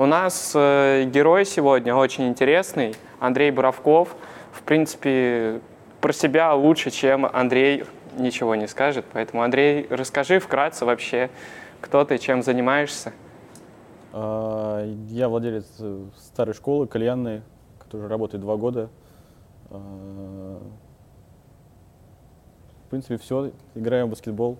У нас э, герой сегодня очень интересный, Андрей Боровков. В принципе, про себя лучше, чем Андрей ничего не скажет. Поэтому, Андрей, расскажи вкратце вообще, кто ты, чем занимаешься. А, Я владелец э, старой школы, кальянной, которая работает два года. А, В принципе, все. Играем в баскетбол.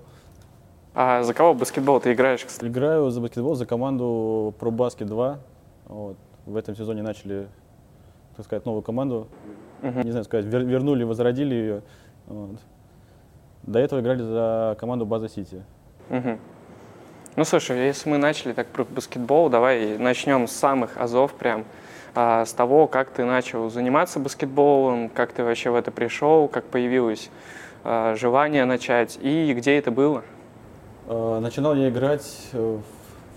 А за кого в баскетбол ты играешь, кстати? Играю за баскетбол за команду ProBasket 2. Вот. В этом сезоне начали, так сказать, новую команду. Мгм. Не знаю, сказать, вер- вернули, возродили ее. Вот. До этого играли за команду База Сити. Мгм. Ну, слушай, если мы начали так про баскетбол, давай начнем с самых азов прям, а, с того, как ты начал заниматься баскетболом, как ты вообще в это пришел, как появилось а, желание начать и где это было. Э, Начинал я играть э,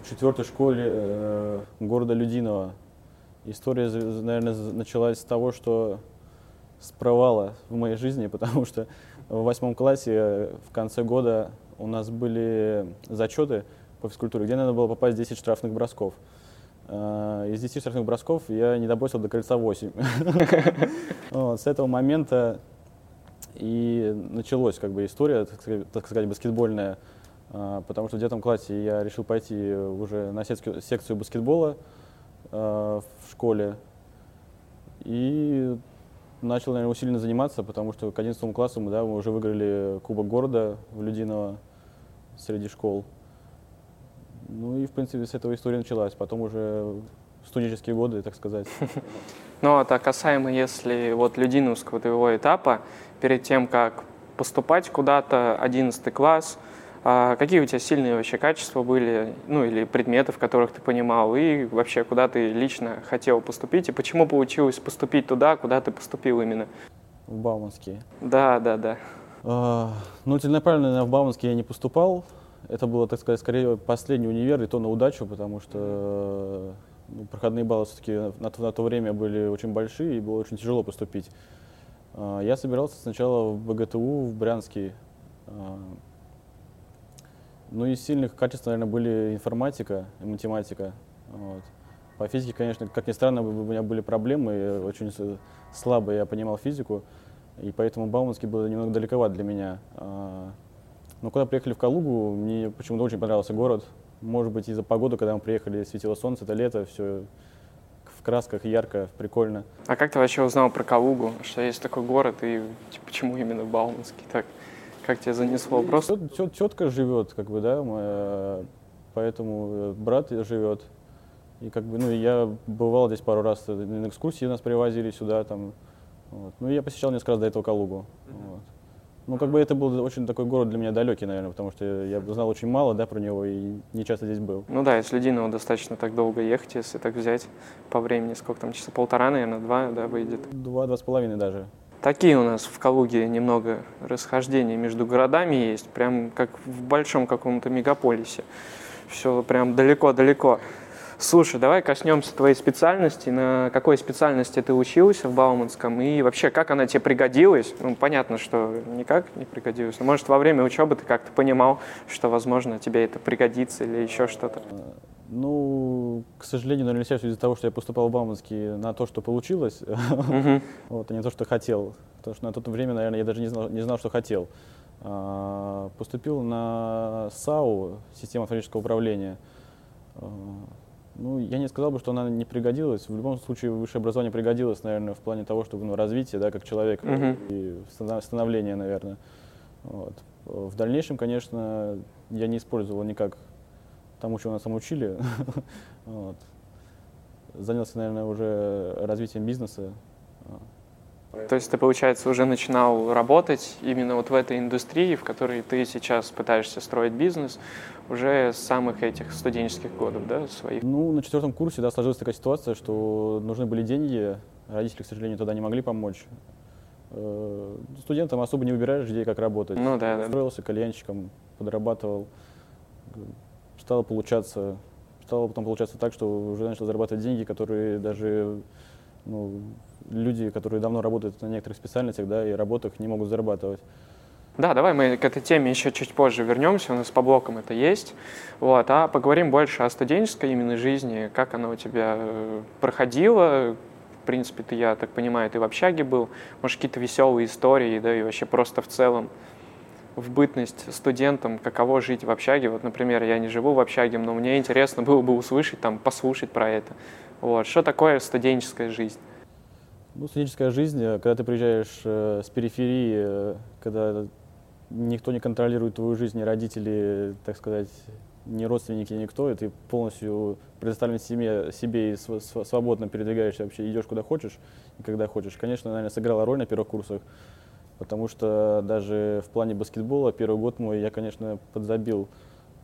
в четвертой школе э, города Людиново. История, наверное, началась с того, что с провала в моей жизни, потому что в восьмом классе в конце года у нас были зачеты по физкультуре, где надо было попасть 10 штрафных бросков. Из 10 штрафных бросков я не добросил до кольца 8. Вот, С этого момента и началась как бы история, так сказать, баскетбольная, потому что в девятом классе я решил пойти уже на секцию баскетбола а, в школе и начал, наверное, усиленно заниматься, потому что к 11 классу мы, да, мы уже выиграли Кубок города в Людиново среди школ. Ну и, в принципе, с этого история началась. Потом уже студенческие годы, так сказать. Ну, а так касаемо, если вот Людиновского твоего этапа, перед тем, как поступать куда-то, 11 класс, а, какие у тебя сильные вообще качества были, ну, или предметы, в которых ты понимал, и вообще, куда ты лично хотел поступить, и почему получилось поступить туда, куда ты поступил именно? В Бауманский. Да, да, да. А, Ну, целенаправленно наверное, в Бауманский я не поступал. Это было, так сказать, скорее последний универ, и то на удачу, потому что ну, проходные баллы все-таки на, то- на то время были очень большие, и было очень тяжело поступить. А, Я собирался сначала в БГТУ, в Брянский. Ну, из сильных качеств, наверное, были информатика и математика. Вот. По физике, конечно, как ни странно, у меня были проблемы, и очень слабо я понимал физику. И поэтому Бауманский был немного далековат для меня. А, Но когда приехали в Калугу, мне почему-то очень понравился город. Может быть, из-за погоды, когда мы приехали, светило солнце, это лето, все в красках, ярко, прикольно. А как ты вообще узнал про Калугу, что есть такой город, и почему именно Бауманский так? Как тебя занесло? Просто Тет- тет- Тетка живет, как бы, да, моя, поэтому э, брат живет. И как бы, ну, я бывал здесь пару раз, э, на экскурсии нас привозили сюда, там, вот. Ну, я посещал несколько раз до этого Калугу. вот. Ну, как бы это был очень такой город для меня далекий, наверное, потому что я знал очень мало, да, про него и не часто здесь был. Ну да, из Людиного достаточно так долго ехать, если так взять по времени, сколько там, часа полтора, наверное, два, да, выйдет. Два, два с половиной даже. Такие у нас в Калуге немного расхождения между городами есть, прям как в большом каком-то мегаполисе. Все прям далеко-далеко. Слушай, давай коснемся твоей специальности. На какой специальности ты учился в Бауманском и вообще как она тебе пригодилась? Ну, понятно, что никак не пригодилась. Но, может, во время учебы ты как-то понимал, что, возможно, тебе это пригодится или еще что-то. Ну, к сожалению, наверное, сейчас из-за того, что я поступал в Бауманский на то, что получилось, вот, а не то, что хотел. Потому что на то время, наверное, я даже не знал, не знал что хотел. А, Поступил на САУ, система автоматического управления. А, Ну, я не сказал бы, что она не пригодилась. В любом случае, высшее образование пригодилось, наверное, в плане того, чтобы ну, развития, да, как человек Мгм. и станов- становления, наверное. Вот. В дальнейшем, конечно, я не использовал никак тому, что нас там учили. Вот. Занялся, наверное, уже развитием бизнеса. То есть ты, получается, уже начинал работать именно вот в этой индустрии, в которой ты сейчас пытаешься строить бизнес, уже с самых этих студенческих годов, да, своих? Ну, на четвертом курсе, да, сложилась такая ситуация, что нужны были деньги, родители, к сожалению, тогда не могли помочь. Э, Студентам особо не выбираешь, где и как работать. Ну да, да. Устроился кальянщиком, подрабатывал. Стало получаться, стало потом получаться так, что уже начал зарабатывать деньги, которые даже ну, люди, которые давно работают на некоторых специальностях, да, и работах, не могут зарабатывать. Да, давай мы к этой теме еще чуть позже вернемся, у нас по блокам это есть. Вот, а поговорим больше о студенческой именно жизни, как она у тебя э, проходила. В принципе, ты, я так понимаю, ты в общаге был. Может, какие-то веселые истории, да, и вообще просто в целом в бытность студентом, каково жить в общаге. Вот, например, я не живу в общаге, но мне интересно было бы услышать, там, послушать про это. Вот, что такое студенческая жизнь? Ну, студенческая жизнь, э, когда ты приезжаешь э, с периферии, э, когда никто не контролирует твою жизнь, ни родители, так сказать, ни родственники, никто, и ты полностью предоставлен себе, себе и свободно передвигаешься вообще, идешь куда хочешь и когда хочешь. Конечно, наверное, сыграла роль на первых курсах, потому что даже в плане баскетбола первый год мой я, конечно, подзабил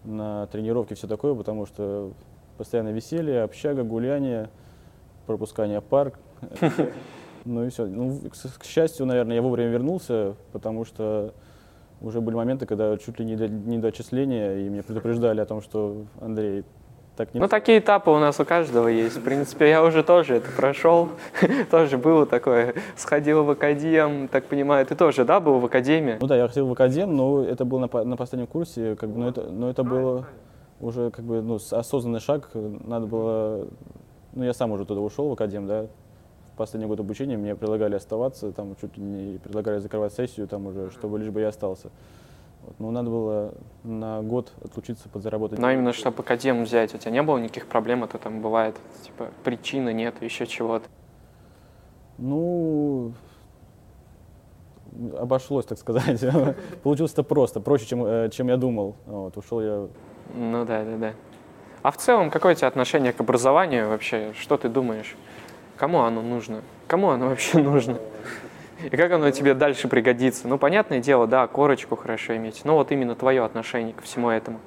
на тренировки все такое, потому что постоянно веселье, общага, гуляние, пропускание парк. Ну и все. Ну, к счастью, наверное, я вовремя вернулся, потому что уже были моменты, когда чуть ли не до, не до отчисления, и меня предупреждали о том, что Андрей, так не... Ну, такие этапы у нас у каждого есть. В принципе, я уже тоже это прошел. тоже было такое. Сходил в академ, так понимаю, ты тоже, да, был в академии? Ну да, я ходил в академ, но это было на, на последнем курсе, как бы, но это, но это было уже как бы ну, осознанный шаг. Надо было... Ну, я сам уже туда ушел в академ, да, последний год обучения мне предлагали оставаться, там чуть не предлагали закрывать сессию, там уже, чтобы лишь бы я остался. Вот. Но надо было на год отлучиться, подзаработать. Но именно чтобы академ взять, у тебя не было никаких проблем, это там бывает, типа, причины нет, еще чего-то? Ну, обошлось, так сказать. Получилось это просто, проще, чем, э, чем я думал. Вот, ушел я... Ну да, да, да. А в целом, какое у тебя отношение к образованию вообще? Что ты думаешь? Кому оно нужно? Кому оно вообще нужно? И как оно тебе дальше пригодится? Ну, понятное дело, да, корочку хорошо иметь, но вот именно твое отношение ко всему этому.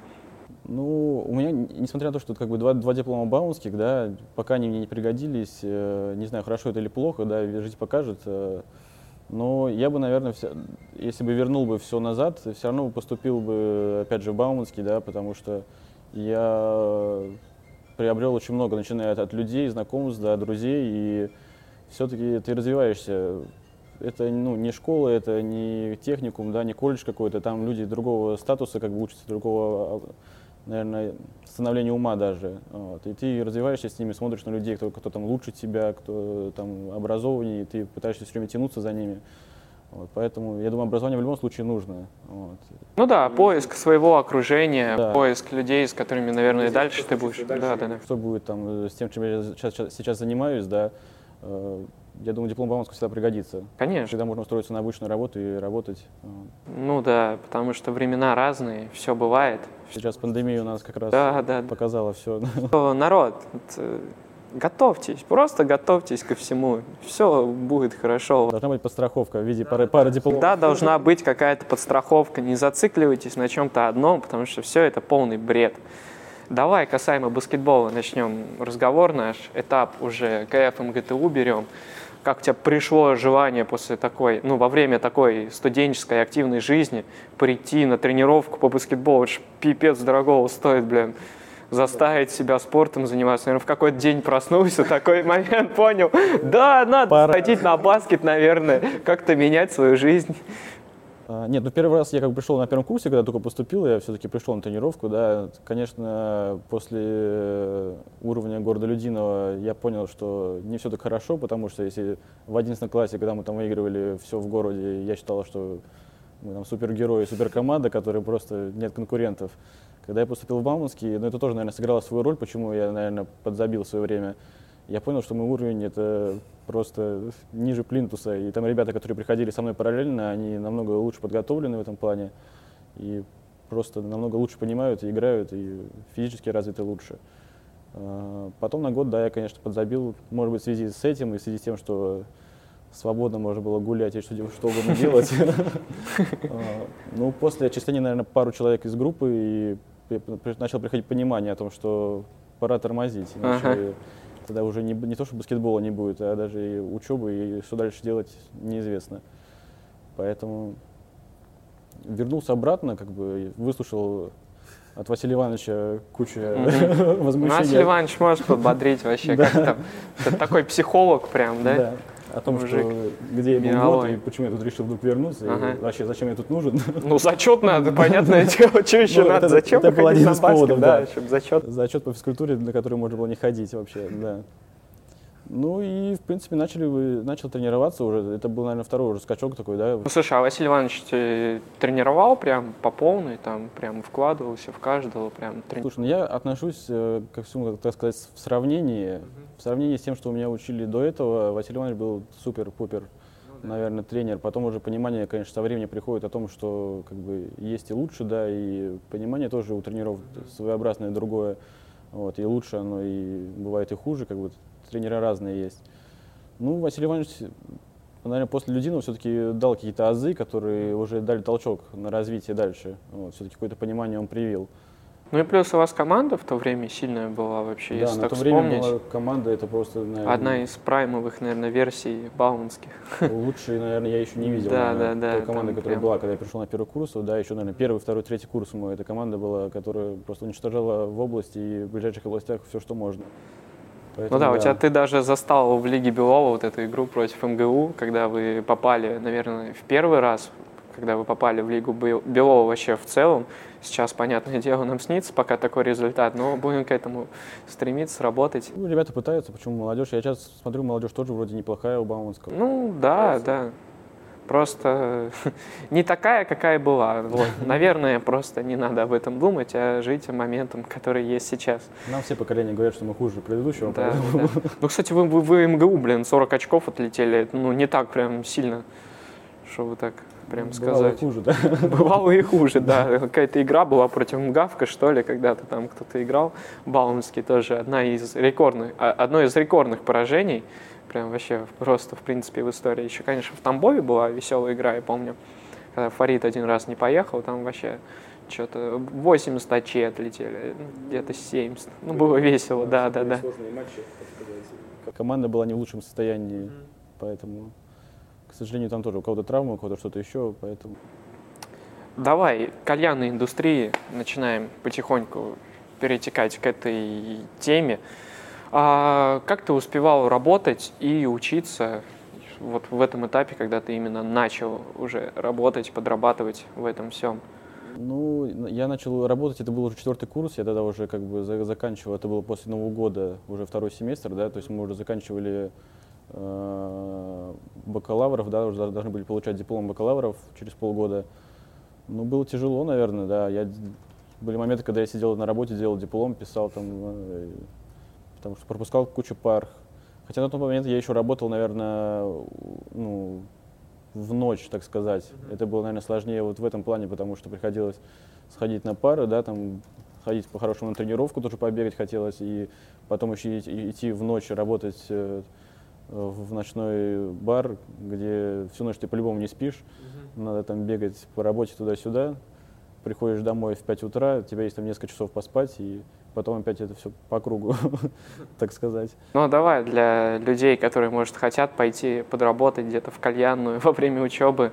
Ну, у меня, несмотря на то, что как бы два, два диплома баунских, да, пока они мне не пригодились, э, не знаю, хорошо это или плохо, да, жизнь покажет, э, но я бы, наверное, вся, если бы вернул бы все назад, все равно поступил бы, опять же, в Бауманский, да, потому что я приобрел очень много, начиная от, от людей, знакомств, да, друзей, и все-таки ты развиваешься. Это ну, не школа, это не техникум, да, не колледж какой-то, там люди другого статуса как бы учатся, другого, наверное, становления ума даже. Вот. И ты развиваешься с ними, смотришь на людей, кто, кто там лучше тебя, кто там образованнее, и ты пытаешься все время тянуться за ними. Вот, поэтому, я думаю, образование в любом случае нужно. Вот. Ну да, поиск своего окружения, да. поиск людей, с которыми, наверное, и дальше ты будешь. Дальше. Да, да, да. Что будет там э, с тем, чем я сейчас, сейчас занимаюсь, да, э, я думаю, диплом Бауманского всегда пригодится. Конечно. Всегда можно устроиться на обычную работу и работать. Ну да, потому что времена разные, все бывает. Сейчас пандемия у нас как раз да, да, показала все. Народ, Готовьтесь, просто готовьтесь ко всему. Все будет хорошо. Должна быть подстраховка в виде пары, пары дипломов. Да, должна быть какая-то подстраховка. Не зацикливайтесь на чем-то одном, потому что все это полный бред. Давай касаемо баскетбола начнем разговор наш. Этап уже КФ МГТУ берем. Как у тебя пришло желание после такой, ну, во время такой студенческой активной жизни прийти на тренировку по баскетболу? Это ж пипец дорогого стоит, блин заставить себя спортом заниматься. Наверное, в какой-то день проснулся, такой момент понял, да, надо Пора. ходить на баскет, наверное, как-то менять свою жизнь. А, нет, ну первый раз я как пришел на первом курсе, когда только поступил, я все-таки пришел на тренировку, да, конечно, после уровня города Людиного я понял, что не все так хорошо, потому что если в 11 классе, когда мы там выигрывали все в городе, я считал, что мы там супергерои, суперкоманда, которые просто нет конкурентов, когда я поступил в Бауманский, ну это тоже, наверное, сыграло свою роль, почему я, наверное, подзабил в свое время. Я понял, что мой уровень это просто ниже плинтуса. И там ребята, которые приходили со мной параллельно, они намного лучше подготовлены в этом плане. И просто намного лучше понимают и играют, и физически развиты лучше. А, потом на год, да, я, конечно, подзабил, может быть, в связи с этим и в связи с тем, что свободно можно было гулять и что, что угодно делать. А, ну, после отчисления, наверное, пару человек из группы, и начал приходить понимание о том, что пора тормозить. Тогда уже не, не то, что баскетбола не будет, а даже и учебы, и что дальше делать неизвестно. Поэтому вернулся обратно, как бы выслушал от Василия Ивановича кучу mm-hmm. возмущений. Василий Иванович может подбодрить вообще, как там. Такой психолог прям, да? Да. О том, Мужик. что где я был год и почему я тут решил вдруг вернуться, Ага. и вообще зачем я тут нужен. Ну, зачет надо, понятное дело, что еще Ну, надо, зачем это был один из поводов, да, зачет. Зачет по физкультуре, на который можно было не ходить вообще, да. Ну и, в принципе, начали вы, начал тренироваться уже. Это был, наверное, второй уже скачок такой, да. Ну, слушай, а Василий Иванович ты тренировал прям по полной, там прям вкладывался в каждого, прям тренировал? Слушай, ну я отношусь э, ко всему, как так сказать, в сравнении. В сравнении с тем, что у меня учили до этого, Василий Иванович был супер-пупер, наверное, тренер. Потом уже понимание, конечно, со временем приходит о том, что как бы есть и лучше, да, и понимание тоже у тренеров своеобразное другое. Вот, и лучше оно, и бывает и хуже, как бы тренера разные есть. Ну, Василий Иванович, наверное, после Людинова все-таки дал какие-то азы, которые уже дали толчок на развитие дальше. Вот, все-таки какое-то понимание он привил. Ну и плюс у вас команда в то время сильная была вообще, Да, если на так то время была команда, это просто, наверное, Одна из праймовых, наверное, версий бауманских. лучшей, наверное, я еще не видел. Да, наверное, да, да, Той команды, которая прям- была, когда я пришел на первый курс, да, еще, наверное, первый, второй, третий курс мой, эта команда была, которая просто уничтожала в области и в ближайших областях все, что можно. Ну Поэтому, да, у тебя ты даже застал в Лиге Белова вот эту игру против МГУ, когда вы попали, наверное, в первый раз, когда вы попали в Лигу Бел- Белова вообще в целом. Сейчас, понятное дело, нам снится пока такой результат, но будем к этому стремиться, работать. Ну, ребята пытаются, почему молодежь? Я сейчас смотрю, молодежь тоже вроде неплохая у Бауманского. Ну, да, да. Просто не такая, какая была. Вот. Наверное, просто не надо об этом думать, а жить моментом, который есть сейчас. Нам все поколения говорят, что мы хуже предыдущего. Да, да. Ну, кстати, вы, вы, вы МГУ, блин, 40 очков отлетели. Это, Ну, не так прям сильно, что вы так прям Бывало сказать. хуже, да. Бывало и хуже, да. Какая-то игра была против МГАВКа, что ли, когда-то там кто-то играл. Бауманский тоже одна из рекордных, а- одно из рекордных поражений. Прям вообще просто, в принципе, в истории. Еще, конечно, в Тамбове была веселая игра, я помню. Когда Фарид один раз не поехал, там вообще что-то 80 очей отлетели, ну, где-то 70. Ну, было весело, да, да, да. Команда была не в лучшем состоянии, поэтому, к сожалению, там тоже у кого-то травма, у кого-то что-то еще, поэтому... Давай, кальянной индустрии, начинаем потихоньку перетекать к этой теме. А как ты успевал работать и учиться вот в этом этапе, когда ты именно начал уже работать, подрабатывать в этом всем? Ну, я начал работать, это был уже четвертый курс, я тогда уже как бы за- заканчивал, это было после Нового года, уже второй семестр, да, то есть мы уже заканчивали э, бакалавров, да, уже должны были получать диплом бакалавров через полгода. Ну, было тяжело, наверное, да, я, были моменты, когда я сидел на работе, делал диплом, писал там, э, потому что пропускал кучу пар. Хотя на тот момент я еще работал, наверное, ну, в ночь, так сказать. Это было, наверное, сложнее вот в этом плане, потому что приходилось сходить на пары, да, там ходить по-хорошему на тренировку, тоже побегать хотелось, и потом еще идти, в ночь работать э, в ночной бар, где всю ночь ты по-любому не спишь, надо там бегать по работе туда-сюда, приходишь домой в 5 утра, у тебя есть там несколько часов поспать, и потом опять это все по кругу, так сказать. Ну, а давай для людей, которые, может, хотят пойти подработать где-то в кальянную во время учебы,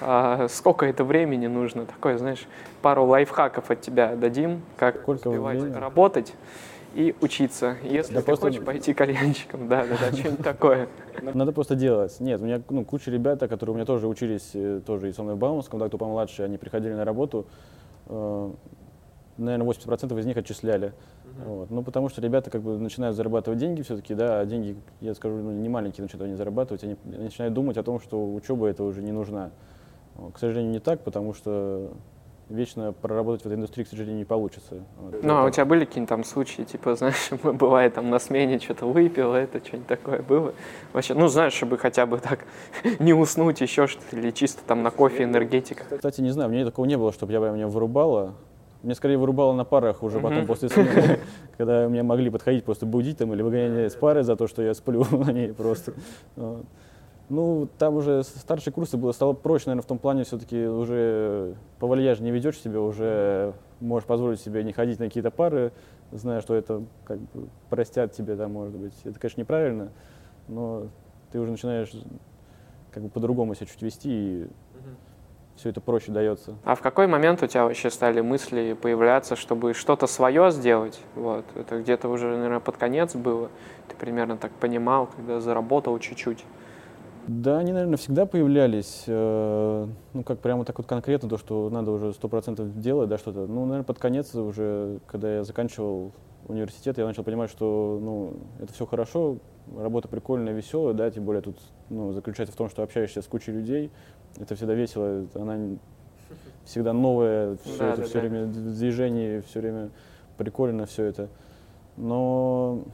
а, сколько это времени нужно? Такое, знаешь, пару лайфхаков от тебя дадим, как Сколько успевать времени? работать и учиться. Если Да ты просто- хочешь пойти кальянщиком, да, да, да, что-нибудь такое. Надо просто делать. Нет, у меня ну, куча ребят, которые у меня тоже учились, э, тоже и со мной в Бауманском, да, кто помладше, они приходили на работу, э, наверное, 80% из них отчисляли. Вот. Ну, потому что ребята как бы начинают зарабатывать деньги все-таки, да, а деньги, я скажу, ну, не маленькие начинают они зарабатывать, они начинают думать о том, что учеба это уже не нужна. Вот. К сожалению, не так, потому что вечно проработать в этой индустрии, к сожалению, не получится. Вот. Ну, а у тебя были какие-нибудь там случаи, типа, знаешь, бывает там на смене что-то выпил, это что-нибудь такое было? Вообще, ну, знаешь, чтобы хотя бы так не уснуть, еще что-то, или чисто там на кофе, энергетика. Кстати, не знаю, мне такого не было, чтобы я прям меня вырубало. Мне скорее вырубало на парах уже потом после смены, когда меня могли подходить, просто будить там или выгонять с пары за то, что я сплю на ней просто. Ну, там уже старшие курсы было, стало проще, наверное, в том плане, все-таки уже по вальяжу не ведешь себя, уже можешь позволить себе не ходить на какие-то пары, зная, что это как бы простят тебе, да, может быть. Это, конечно, неправильно, но ты уже начинаешь как бы по-другому себя чуть вести, и все это проще дается. А в какой момент у тебя вообще стали мысли появляться, чтобы что-то свое сделать? Вот, это где-то уже, наверное, под конец было. Ты примерно так понимал, когда заработал чуть-чуть. Да, они, наверное, всегда появлялись. э, Ну, как прямо так вот конкретно, то, что надо уже сто процентов делать, да, что-то. Ну, наверное, под конец уже, когда я заканчивал университет, я начал понимать, что, ну, это все хорошо, работа прикольная, веселая, да, тем более тут, ну, заключается в том, что общаешься с кучей людей, это всегда весело, она всегда новая, все Да, это да, все да. время в движении, все время прикольно все это. Но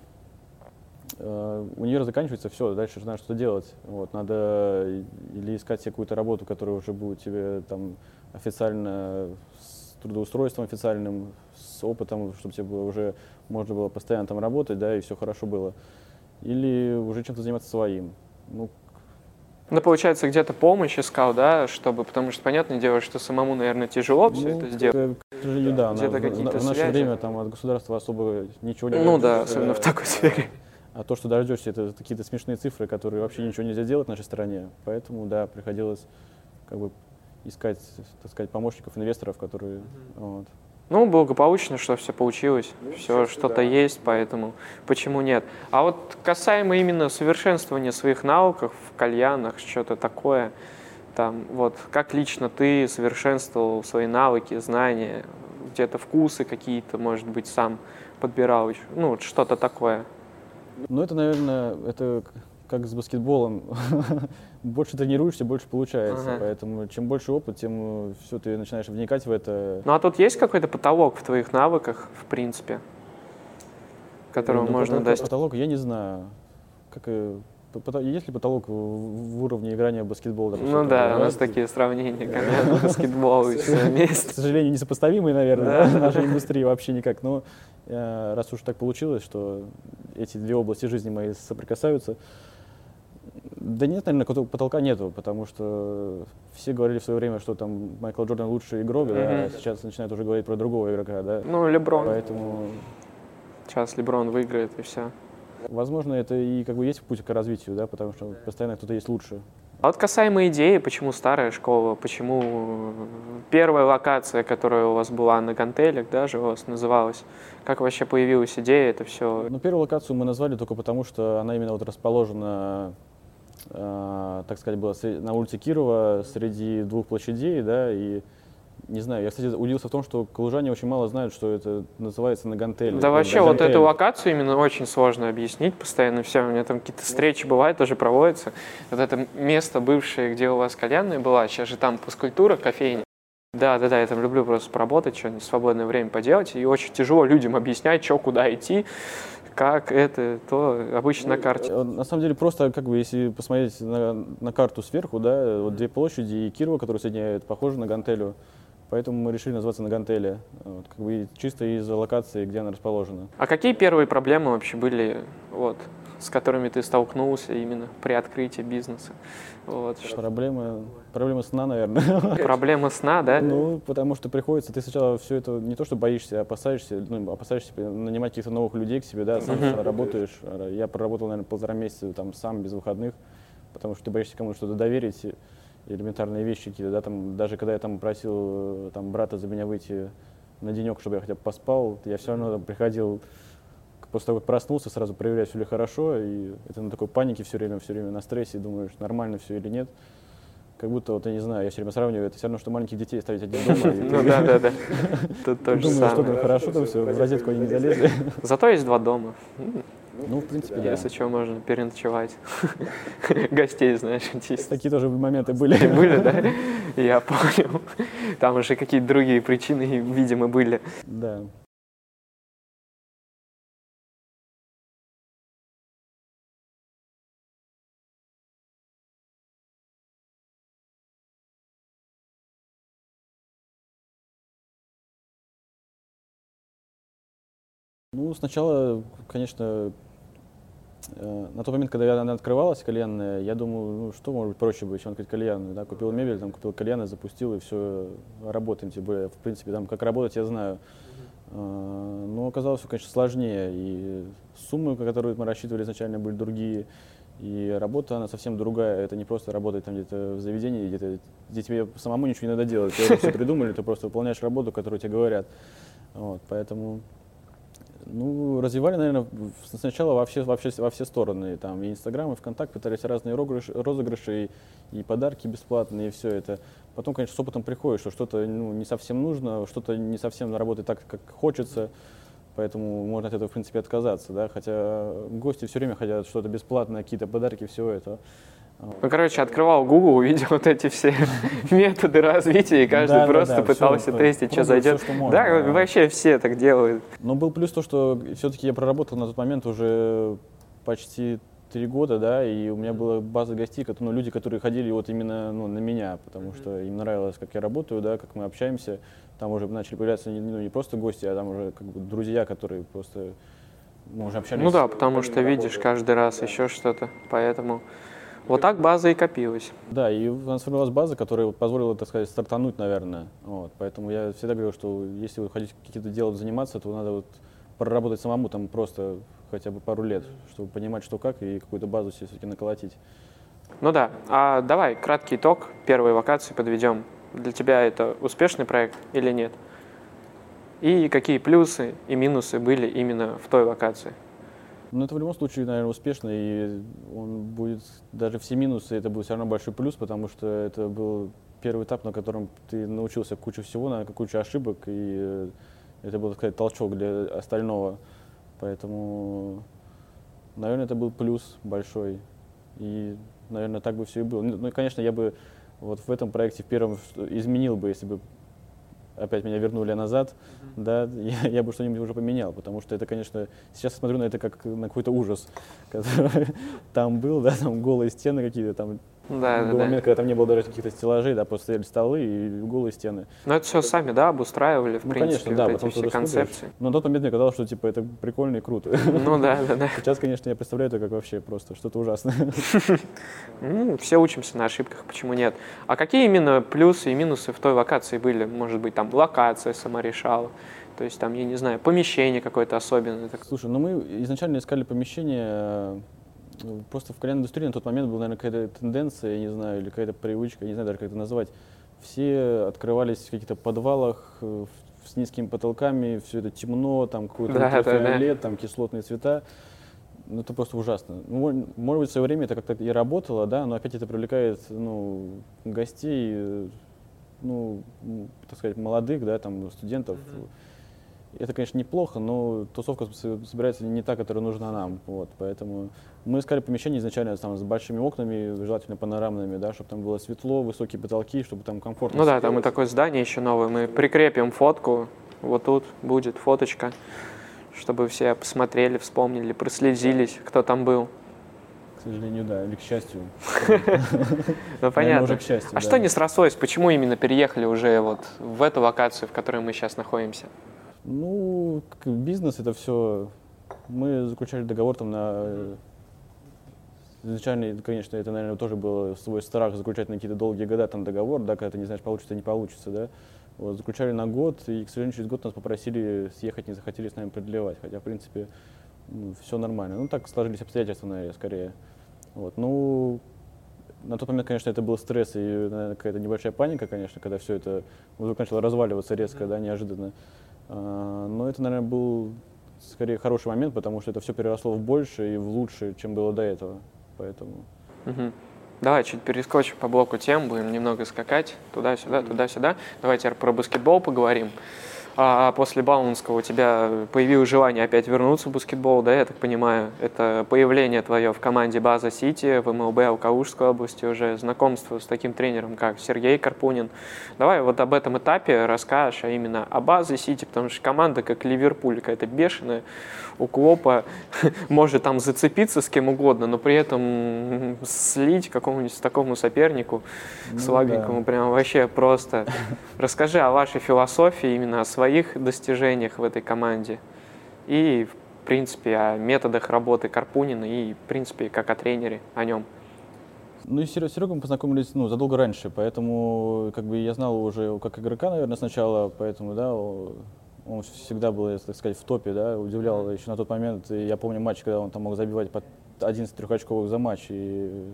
э, универ заканчивается, все, дальше же надо что делать. Вот, надо или искать себе какую-то работу, которая уже будет тебе там официально с трудоустройством официальным, с опытом, чтобы тебе было уже можно было постоянно там работать, да, и все хорошо было. Или уже чем-то заниматься своим. Ну, Ну, получается, где-то помощь искал, да, чтобы, потому что, понятное дело, что самому, наверное, тяжело все ну, это сделать. к- сожалению, да. Где-то какие-то в наше связи. время там от государства особо ничего не Ну да, особенно в такой сфере. А то, что дождешься, это какие-то смешные цифры, которые вообще ничего нельзя делать в нашей стране. Поэтому, да, приходилось как бы искать, так сказать, помощников, инвесторов, которые... вот. Ну, благополучно, что все получилось, все что-то есть, поэтому почему нет. А вот касаемо именно совершенствования своих навыков в кальянах, что-то такое, там, вот, как лично ты совершенствовал свои навыки, знания, где-то вкусы какие-то, может быть, сам подбирал, ну, вот что-то такое. Ну, это, наверное, это как с баскетболом. больше тренируешься, больше получается. Ага. Поэтому чем больше опыт, тем все, ты начинаешь вникать в это. Ну, а тут есть какой-то потолок в твоих навыках, в принципе, которого Ну, можно достичь? Потолок я не знаю. Как пото- есть ли потолок в, уровне играния в баскетбол? допустим, Ну да, у нас такие сравнения, когда баскетбол и все К вместе. сожалению, несопоставимые, наверное, в нашей индустрии вообще никак. Но э, раз уж так получилось, что эти две области жизни мои соприкасаются, да нет, наверное, потолка нету, потому что все говорили в свое время, что там Майкл Джордан лучший игрок, да, а сейчас начинают уже говорить про другого игрока, да. Ну, Леброн. Поэтому, Сейчас Леброн выиграет и все. возможно, это и как бы есть путь к развитию, да, потому что постоянно кто-то есть лучше. А вот касаемо идеи, почему старая школа, почему первая локация, которая у вас была на гантелях, даже у вас называлась, как вообще появилась идея, это все? Ну, первую локацию мы назвали только потому, что она именно вот расположена, э, так сказать, сре- на улице Кирова среди двух площадей, да, и не знаю, я, кстати, удивился в том, что калужане очень мало знают, что это называется на гантеле. Да вообще на вот эту локацию именно очень сложно объяснить постоянно все. У меня там какие-то встречи бывают, тоже проводятся. Вот это место бывшее, где у вас кальянная была, сейчас же там пускультура, кофейня. Да, да, да, я там люблю просто поработать, что-нибудь свободное время поделать. И очень тяжело людям объяснять, что, куда идти, как это, то обычно на карте. Э, На самом деле просто, как бы, если посмотреть на, на карту сверху, да, вот две площади и Кирова, которые соединяют, похожи на гантелю. Поэтому мы решили назваться на гантеле. Вот, как бы чисто из-за локации, где она расположена. А какие первые проблемы вообще были, вот, с которыми ты столкнулся именно при открытии бизнеса? Вот. что- Проблема, проблема сна, наверное. Проблема сна, да? Ну, потому что приходится, ты сначала все это не то, что боишься, а опасаешься, ну, опасаешься нанимать каких-то новых людей к себе, да, сам сначала работаешь. Я проработал, наверное, полтора месяца там сам, без выходных, потому что ты боишься кому-то что-то доверить, элементарные вещи какие-то, да, там, даже когда я там просил э, там, брата за меня выйти на денек, чтобы я хотя бы поспал, я все равно там приходил, после того, как проснулся, сразу проверяю, все ли хорошо, и это на такой панике все время, все время на стрессе, думаешь, нормально все или нет. Как будто, вот я не знаю, я все время сравниваю, это все равно, что маленьких детей оставить один дома, Ну да, да, да. Тут то же думаешь, что там самое. хорошо, там все, в розетку они не залезли. Зато есть два дома. Ну, в принципе, да. Если что, можно переночевать. Гостей, знаешь, чисто. Такие тоже моменты были. Были, да? Я понял. Там уже какие-то другие причины, видимо, были. Да. Сначала, конечно, э, на тот момент, когда она открывалась, кальянная, я думаю, ну, что может быть проще быть, чем открыть кальянную, да, купил мебель, там, купил кальяны, запустил, и все, работаем, тем более, в принципе, там, как работать, я знаю. А, Но оказалось все, конечно, сложнее, и суммы, которые мы рассчитывали изначально, были другие, и работа, она совсем другая, это не просто работать там где-то в заведении, где-то, где тебе самому ничего не надо делать, тебе все придумали, ты просто выполняешь работу, которую тебе говорят, вот, поэтому Ну, развивали, наверное, сначала во все, во все, во все стороны. Там и Инстаграм, и ВКонтакт пытались разные розыгрыши, розыгрыши и, и подарки бесплатные, и все это. Потом, конечно, с опытом приходит, что что-то ну, не совсем нужно, что-то не совсем работает так, как хочется. Поэтому можно от этого, в принципе, отказаться, да. Хотя гости все время хотят что-то бесплатное, какие-то подарки, все это. Ну, короче, открывал Google, увидел вот эти все методы развития, и каждый Да, да, просто да, пытался всё, тестить, что зайдет. всё, что можно, да, да. вообще все так делают. Но был плюс то, что все-таки я проработал на тот момент уже почти три года, да, и у меня была база гостей, которые, ну, люди, которые ходили вот именно ну, на меня, потому что им нравилось, как я работаю, да, как мы общаемся. Там уже начали появляться не, ну, не просто гости, а там уже как бы друзья, которые просто мы уже общались. Ну да, потому что видишь каждый раз еще что-то, поэтому вот так база и копилась. Да, и у нас сформировалась база, которая позволила, так сказать, стартануть, наверное. Вот, поэтому я всегда говорю, что если вы хотите какие-то дела заниматься, то надо вот проработать самому там просто хотя бы пару лет, чтобы понимать, что как, и какую-то базу себе все-таки наколотить. Ну да, а давай краткий итог первой вакации подведем. Для тебя это успешный проект или нет? И какие плюсы и минусы были именно в той вакации? Но это в любом случае, наверное, успешно, и он будет, даже все минусы, это будет все равно большой плюс, потому что это был первый этап, на котором ты научился кучу всего, на кучу ошибок, и э, это был, так сказать, толчок для остального. Поэтому, наверное, это был плюс большой. И, наверное, так бы все и было. Ну, ну, конечно, я бы вот в этом проекте в первом изменил бы, если бы опять меня вернули назад, да, я, я бы что-нибудь уже поменял, потому что это, конечно, сейчас я смотрю на это как на какой-то ужас, который там был, да, там голые стены какие-то, там Да, был да, да. момент, когда там не было даже каких-то стеллажей, да, просто стояли столы и голые стены. Но это все сами, да, обустраивали, в Ну, принципе, конечно, да, вот эти все концепции. Но на тот момент мне казалось, что типа это прикольно и круто. Ну да, да, да. Сейчас, конечно, я представляю это как вообще просто что-то ужасное. Ну, все учимся на ошибках, почему нет? А какие именно плюсы и минусы в той локации были? Может быть, там локация сама решала, то есть там, я не знаю, помещение какое-то особенное. Слушай, ну мы изначально искали помещение, ну, просто в кальянной индустрии на тот момент была, наверное, какая-то тенденция, я не знаю, или какая-то привычка, я не знаю даже, как это назвать. Все открывались в каких-то подвалах э, с низкими потолками, все это темно, там какой-то Да, да, да. ультрафиолет, там кислотные цвета. Ну, это просто ужасно. Ну, мо- может быть, в свое время это как-то и работало, да, но опять это привлекает, ну, гостей, э, ну, так сказать, молодых, да, там, студентов. Это, конечно, неплохо, но тусовка собирается не та, которая нужна нам. Вот, поэтому мы искали помещение изначально там, с большими окнами, желательно панорамными, да, чтобы там было светло, высокие потолки, чтобы там комфортно Ну да, там и такое здание еще новое. Мы прикрепим фотку, вот тут будет фоточка, чтобы все посмотрели, вспомнили, прослезились, кто там был. К сожалению, да, или к счастью. Ну понятно. А что не срослось? Почему именно переехали уже вот в эту локацию, в которой мы сейчас находимся? Ну, бизнес это все. Мы заключали договор там на э, изначально, конечно, это, наверное, тоже был свой страх заключать на какие-то долгие года там договор, да, когда ты не знаешь, получится, не получится, да. Вот, заключали на год, и, к сожалению, через год нас попросили съехать, не захотели с нами продлевать, хотя, в принципе, все нормально. Ну, так сложились обстоятельства, наверное, скорее. Вот, ну, на тот момент, конечно, это был стресс и, наверное, какая-то небольшая паника, конечно, когда все это вдруг начало разваливаться резко, да, неожиданно. А, Но это, наверное, был скорее хороший момент, потому что это все переросло в больше и в лучше, чем было до этого. Поэтому Мгм. Давай чуть перескочим по блоку тем, будем немного скакать туда-сюда, туда-сюда. Давай теперь про баскетбол поговорим. А после Бауманского у тебя появилось желание опять вернуться в баскетбол, да, я так понимаю? Это появление твое в команде База Сити в МЛБ Алкаушской области, уже знакомство с таким тренером, как Сергей Карпунин. Давай вот об этом этапе расскажешь, а именно о Базе Сити, потому что команда, как Ливерпуль, какая-то бешеная, у Клопа может там зацепиться с кем угодно, но при этом слить какому-нибудь такому сопернику Ну слабенькому да. прям вообще просто. Расскажи о вашей философии, именно о своих достижениях в этой команде и, в принципе, о методах работы Карпунина и, в принципе, как о тренере, о нем. Ну и с Серегой мы познакомились ну, задолго раньше, поэтому как бы я знал его уже как игрока, наверное, сначала, поэтому, да, он всегда был, так сказать, в топе, да, удивлял еще на тот момент. Я помню матч, когда он там мог забивать под 11 трехочковых за матч, и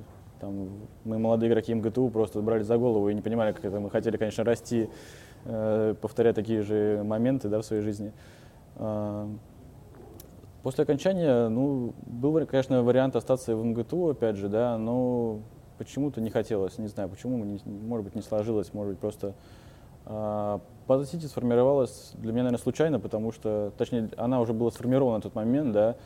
там мы, молодые игроки МГТУ, просто брали за голову и не понимали, как это. Мы хотели, конечно, расти, э, повторять такие же моменты, да, в своей жизни. А, После окончания, ну, был, конечно, вариант остаться в МГТУ, опять же, да, но почему-то не хотелось, не знаю, почему, может быть, не сложилось, может быть, просто База Сити сформировалась для меня, наверное, случайно, потому что, точнее, она уже была сформирована на тот момент, да,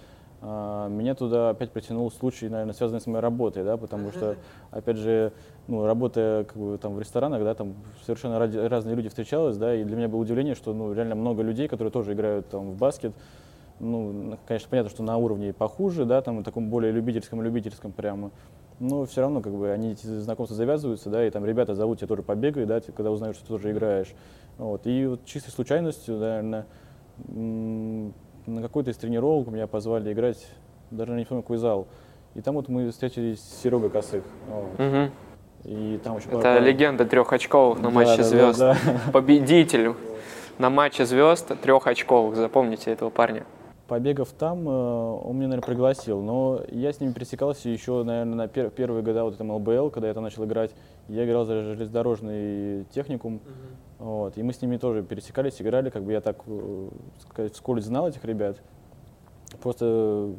а, меня туда опять притянул случай, наверное, связанный с моей работой, да, потому что, опять же, ну, работая как бы, там, в ресторанах, да, там совершенно разные люди встречалось, да, и для меня было удивление, что ну, реально много людей, которые тоже играют там, в баскет, ну, конечно, понятно, что на уровне похуже, да, там, таком более любительском-любительском прямо, но все равно, как бы, они эти знакомства завязываются, да, и там ребята зовут тебя тоже побегай, да, когда узнают, что ты тоже играешь. Вот. И вот чистой случайностью, наверное, на какой-то из тренировок меня позвали играть, даже не помню, какой зал. И там вот мы встретились с Серегой Косых. Вот. Угу. И там очень Это пара... легенда трехочковых на матче да, звезд. Да, да. Победитель на матче звезд трехочковых. Запомните этого парня побегов там э, он меня, наверное, пригласил, но я с ними пересекался еще, наверное, на пер первые года вот этом ЛБЛ, когда я там начал играть. Я играл за железнодорожный техникум, uh -huh. вот, и мы с ними тоже пересекались, играли, как бы я так, э, сказать, вскользь знал этих ребят. Просто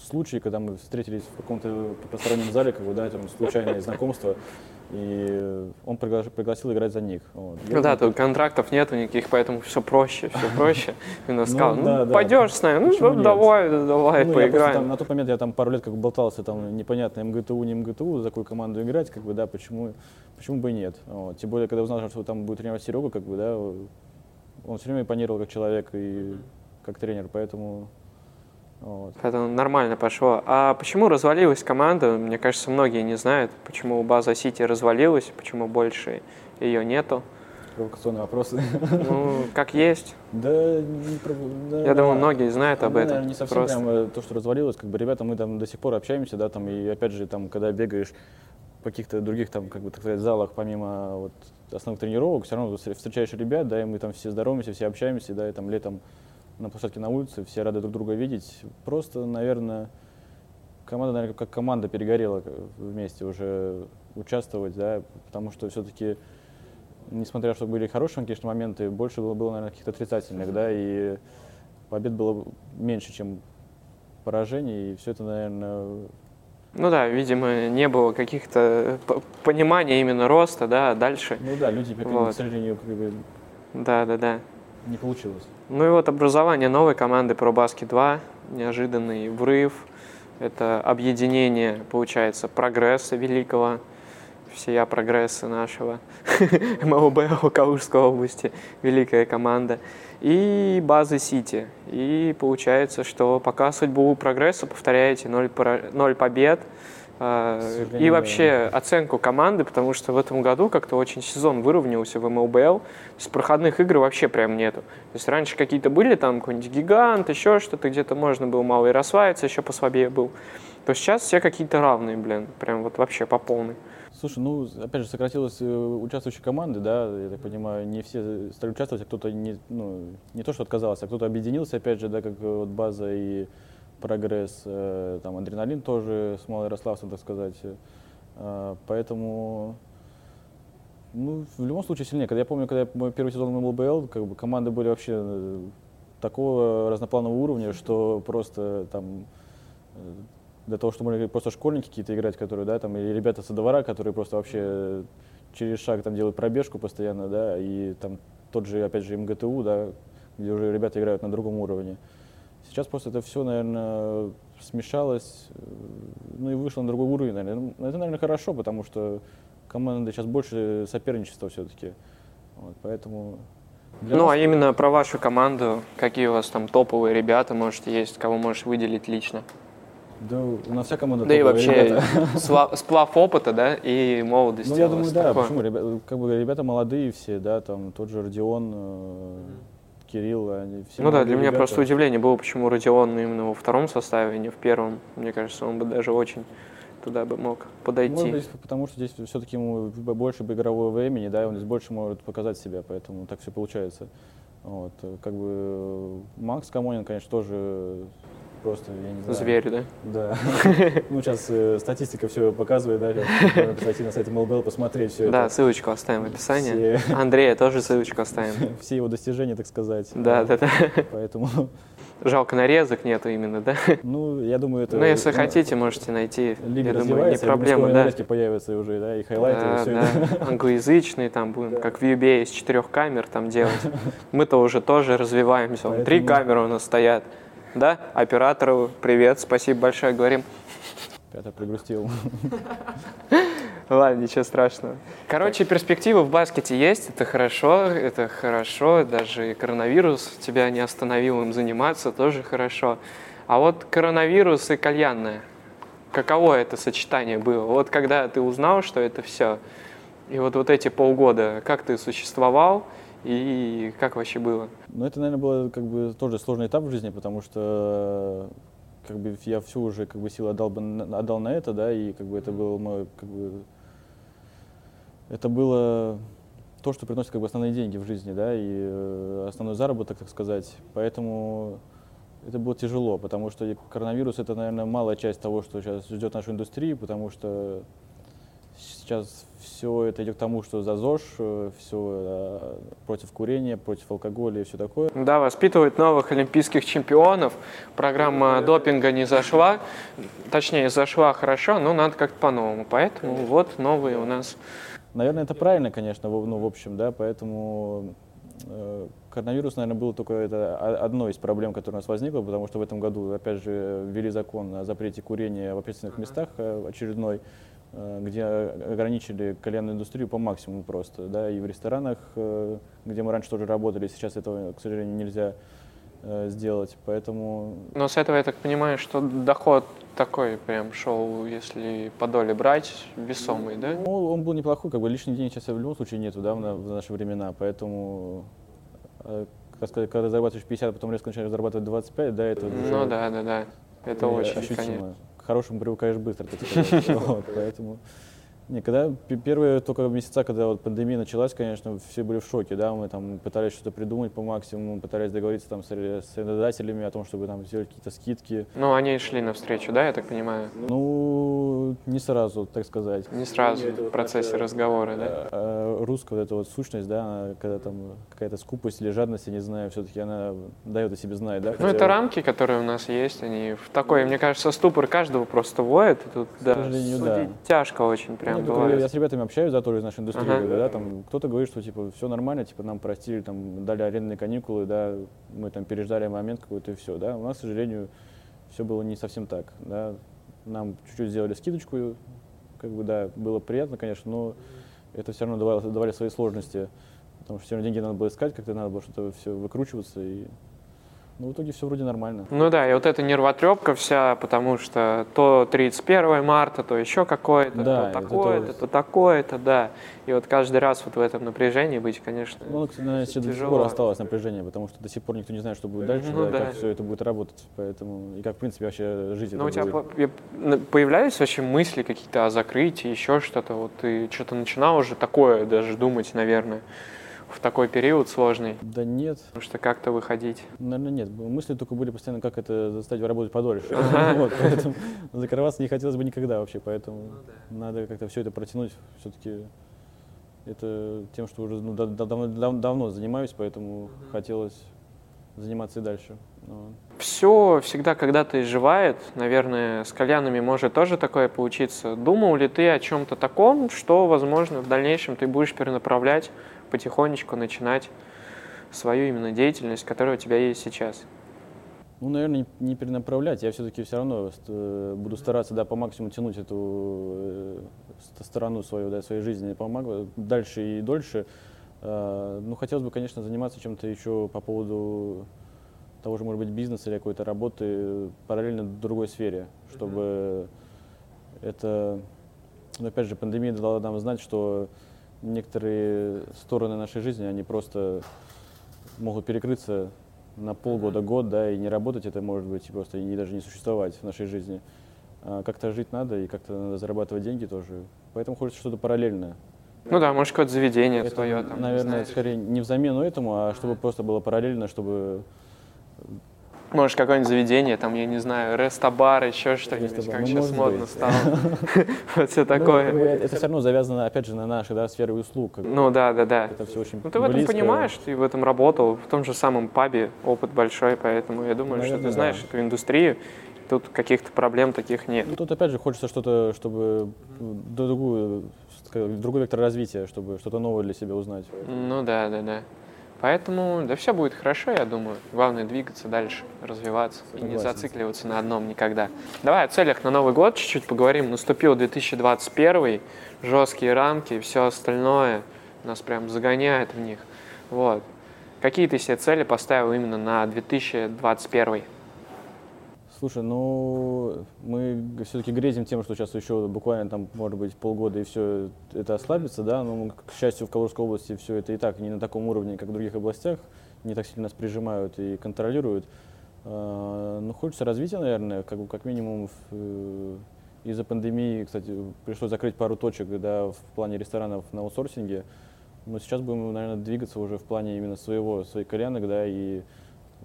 случай, когда мы встретились в каком-то постороннем зале, как бы, да, там случайное знакомство, и он пригласил, пригласил играть за них. Вот. Ну да, тут контрактов нету никаких, поэтому все проще, все проще. И он сказал, ну, пойдешь с нами, ну давай, давай, ну, поиграем. на тот момент я там пару лет как бы болтался, там непонятно, МГТУ, не МГТУ, за какую команду играть, как бы, да, почему, почему бы и нет. Вот. Тем более, когда узнал, что там будет тренировать Серега, как бы, да, он все время импонировал как человек и как тренер, поэтому вот. Поэтому нормально пошло. А почему развалилась команда? Мне кажется, многие не знают, почему база Сити развалилась, почему больше ее нету. Провокационные вопросы. Ну, как есть. Да, не да, Я думаю, многие знают об этом. не совсем Просто... прям то, что развалилось. Как бы ребята, мы там до сих пор общаемся, да, там, и опять же, там, когда бегаешь в каких-то других, там, как бы, так сказать, залах, помимо вот основных тренировок, все равно встречаешь ребят, да, и мы там все здороваемся, все общаемся, да, и там летом на площадке на улице, все рады друг друга видеть. Просто, наверное, команда, наверное, как команда перегорела вместе уже участвовать, да, потому что все-таки, несмотря что были хорошие, конечно, моменты, больше было, было наверное, каких-то отрицательных, да, и побед было меньше, чем поражений, и все это, наверное, ну да, видимо, не было каких-то понимания именно роста, да, дальше. Ну да, люди, вот. к сожалению, как бы... Да, да, да. Не получилось. Ну и вот образование новой команды ProBasket 2, неожиданный врыв, это объединение, получается, прогресса великого, всея прогресса нашего, МЛБ Калужской области, великая команда, и базы Сити. И получается, что пока судьбу прогресса, повторяете, ноль, ноль побед – и вообще оценку команды, потому что в этом году как-то очень сезон выровнялся в МЛБЛ. То есть проходных игр вообще прям нету. То есть раньше какие-то были там какой-нибудь гигант, еще что-то, где-то можно было мало и расслабиться, еще послабее был. То сейчас все какие-то равные, блин, прям вот вообще по полной. Слушай, ну, опять же, сократилась э, участвующие команды, да, я так понимаю, не все стали участвовать, а кто-то не, ну, не то, что отказался, а кто-то объединился, опять же, да, как вот база и прогресс, э, там адреналин тоже с малоярославцем, так сказать. Э, поэтому, ну, в любом случае сильнее. Когда я помню, когда я мой первый сезон МЛБЛ, как бы команды были вообще э, такого разнопланового уровня, что просто там для того, чтобы просто школьники какие-то играть, которые, да, там, или ребята со двора, которые просто вообще через шаг там делают пробежку постоянно, да, и там тот же, опять же, МГТУ, да, где уже ребята играют на другом уровне. Сейчас просто это все, наверное, смешалось, э, ну и вышло на другой уровень, наверное. Ну, это, наверное, хорошо, потому что команда сейчас больше соперничества все-таки. Вот, поэтому ну, нас... а именно про вашу команду, какие у вас там топовые ребята, может, есть, кого можешь выделить лично? Да, у нас вся команда Да и вообще сплав опыта, да, и молодости. Ну, я думаю, да, такое. почему? Ребята, как бы ребята молодые все, да, там тот же Родион, mm Кирилл, они все Ну да, для меня просто удивление было, почему Родион именно во втором составе, а не в первом. Мне кажется, он бы даже очень туда бы мог подойти. Может быть, потому что здесь все-таки ему больше бы игрового времени, да, и он здесь больше может показать себя, поэтому так все получается. Вот. Как бы Макс Камонин, конечно, тоже просто, я не знаю. Зверь, да? Да. Ну, сейчас э, статистика все показывает, да, надо зайти на сайт MLBL, посмотреть все Да, ссылочку оставим в описании. Андрея тоже ссылочку оставим. Все его достижения, так сказать. Да, да, да. Поэтому Жалко, нарезок нету именно, да? Ну, я думаю, это... Ну, если хотите, можете найти. Лига я думаю, не проблема, да. нарезки появятся уже, да, и хайлайты, и Да, все да. Англоязычный там будем, как в UBA из четырех камер там делать. Мы-то уже тоже развиваемся. Вон, Три Поэтому- камеры у нас стоят. Да, оператору привет, спасибо большое, говорим. Пятый пригрустил. Ладно, ничего страшного. Короче, перспективы в баскете есть, это хорошо, это хорошо, даже и коронавирус тебя не остановил им заниматься, тоже хорошо. А вот коронавирус и кальянная, каково это сочетание было? Вот когда ты узнал, что это все, и вот, вот эти полгода, как ты существовал и как вообще было? Ну, это, наверное, было как бы тоже сложный этап в жизни, потому что как бы я всю уже как бы силу отдал, бы отдал на это, да, и как бы это было мой, как бы, это было то, что приносит как бы основные деньги в жизни, да, и э, основной заработок, так сказать. Поэтому это было тяжело, потому что коронавирус это, наверное, малая часть того, что сейчас ждет нашу индустрию, потому что сейчас все это идет к тому, что за ЗОЖ, все против курения, против алкоголя и все такое. Да, воспитывают новых олимпийских чемпионов. Программа допинга не зашла. Точнее, зашла хорошо, но надо как-то по-новому. Поэтому вот новые у нас. Наверное, это правильно, конечно, в- ну, в общем, да, поэтому э, коронавирус, наверное, был только это о- одной из проблем, которая у нас возникла, потому что в этом году, опять же, ввели закон о запрете курения в общественных местах э, очередной, э, где ограничили кальянную индустрию по максимуму просто, да, и в ресторанах, э, где мы раньше тоже работали, сейчас этого, к сожалению, нельзя э, сделать, поэтому Но с этого я так понимаю, что доход такой прям шел, если по доле брать, весомый, да? Ну, он был неплохой, как бы лишних денег сейчас в любом случае нету, да, в, на- в наши времена, поэтому, э, как сказать, когда зарабатываешь 50, а потом резко начинаешь зарабатывать 25, да, это уже Ну да, да, да. Это э, очень, ощутимо. конечно. Хорошему привыкаешь быстро, Поэтому, не, когда первые только месяца, когда вот пандемия началась, конечно, все были в шоке, да, мы там пытались что-то придумать по максимуму, пытались договориться там с ре- с арендодателями о том, чтобы там сделать какие-то скидки. Ну, они шли навстречу, да, я так понимаю? Ну, не сразу, так сказать. Не сразу в процессе разговора, да? Э, русская вот эта вот сущность, да, она, когда там какая-то скупость или жадность, я не знаю, все-таки она дает о себе знать, да. Ну, хотя это рамки, которые у нас есть, они в такой, мне кажется, ступор каждого просто вводят. И тут, да, сожалению, судить да. тяжко очень прям Ну, бывает. Я с ребятами общаюсь, да, тоже из нашей индустрии, Ага. да, там кто-то говорит, что типа все нормально, типа нам простили, там дали арендные каникулы, да, мы там переждали момент какой-то и все, да. У нас, к сожалению, все было не совсем так, да. Нам чуть-чуть сделали скидочку, как бы, да, было приятно, конечно, но это все равно давало, давали свои сложности, потому что все равно деньги надо было искать, как-то надо было что-то все выкручиваться и ну, в итоге все вроде нормально. Ну да, и вот эта нервотрепка вся, потому что то 31 марта, то еще какое-то, Да, то такое-то, тоже. то такое-то, да. И вот каждый раз вот в этом напряжении быть, конечно, Ну, кстати, наверное, до сих пор осталось напряжение, потому что до сих пор никто не знает, что будет дальше, Ну да, да. как все это будет работать, поэтому и как, в принципе, вообще жить Ну, у тебя будет. появлялись вообще мысли какие-то о закрытии, еще что-то? Вот ты что-то начинал уже такое даже думать, наверное, в такой период сложный, Да нет, потому что как-то выходить. наверное, нет. Мысли только были постоянно, как это заставить работать подольше. Вот, поэтому закрываться не хотелось бы никогда вообще, поэтому надо как-то все это протянуть. Все-таки это тем, что уже ну, да- да- давно, дав- давно занимаюсь, поэтому хотелось заниматься и дальше. Ну, Все всегда когда-то изживает. Наверное, с кальянами может тоже такое получиться. Думал ли ты о чем-то таком, что, возможно, в дальнейшем ты будешь перенаправлять, потихонечку начинать свою именно деятельность, которая у тебя есть сейчас? Ну, наверное, не, перенаправлять. Я все-таки все равно ст- буду стараться, да, по максимуму тянуть эту э, ст- сторону свою, да, своей жизни помогу дальше и дольше. Э, ну, хотелось бы, конечно, заниматься чем-то еще по поводу того же, может быть, бизнеса или какой-то работы параллельно в другой сфере, чтобы это, ну, опять же, пандемия дала нам знать, что некоторые стороны нашей жизни, они просто могут перекрыться на полгода, год, да, и не работать это может быть, и просто и даже не существовать в нашей жизни. А как-то жить надо, и как-то надо зарабатывать деньги тоже. Поэтому хочется что-то параллельное. Ну да, может, какое-то заведение Это, твое там. наверное, знаешь. скорее не в замену этому, а чтобы просто было параллельно, чтобы Может, какое-нибудь заведение, там, я не знаю, рестобар, еще что-нибудь, Рестобар, как ну, сейчас модно быть. стало. Вот все Ну, такое. это все равно завязано, опять же, на наши сферы услуг. Ну да, да, да. Это все очень Ну ты в этом понимаешь, ты в этом работал, в том же самом пабе опыт большой, поэтому я думаю, что ты знаешь эту индустрию, тут каких-то проблем таких нет. Ну, тут опять же хочется что-то, чтобы другую, другой вектор развития, чтобы что-то новое для себя узнать. Ну да, да, да. Поэтому, да все будет хорошо, я думаю. Главное двигаться дальше, развиваться и не Согласен. зацикливаться на одном никогда. Давай о целях на Новый год чуть-чуть поговорим. Наступил 2021, жесткие рамки и все остальное нас прям загоняет в них. Вот. Какие ты себе цели поставил именно на 2021? Слушай, ну мы все-таки грезим тем, что сейчас еще буквально там, может быть, полгода и все это ослабится, да, но, к счастью, в Калужской области все это и так не на таком уровне, как в других областях, не так сильно нас прижимают и контролируют. А, Ну, хочется развития, наверное, как, как минимум э, из-за пандемии, кстати, пришлось закрыть пару точек, да, в плане ресторанов на аутсорсинге, но сейчас будем, наверное, двигаться уже в плане именно своего, своих коленок, да, и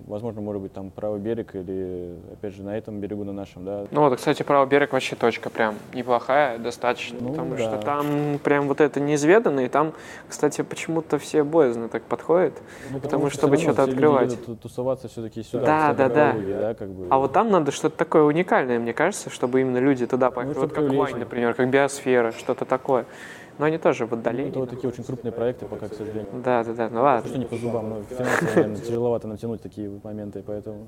возможно, может быть, там правый берег или, опять же, на этом берегу, на нашем, да. Ну вот, кстати, правый берег вообще точка прям неплохая, достаточно, Ну, потому да. что там прям вот это неизведанно, и там, кстати, почему-то все боязно так подходят. Ну, Потому что чтобы что-то открывать. тусоваться все-таки сюда, Да, да, да. Калуги, да, как бы. А вот там надо что-то такое уникальное, мне кажется, чтобы именно люди туда поехали. чтобы вот как. Вань, например, как Биосфера, что-то такое. Но они тоже в отдалении. это вот такие очень крупные проекты пока, к сожалению. Да, да, да, ну Что ладно. не по зубам, но финансово, наверное, тяжеловато натянуть такие моменты, поэтому...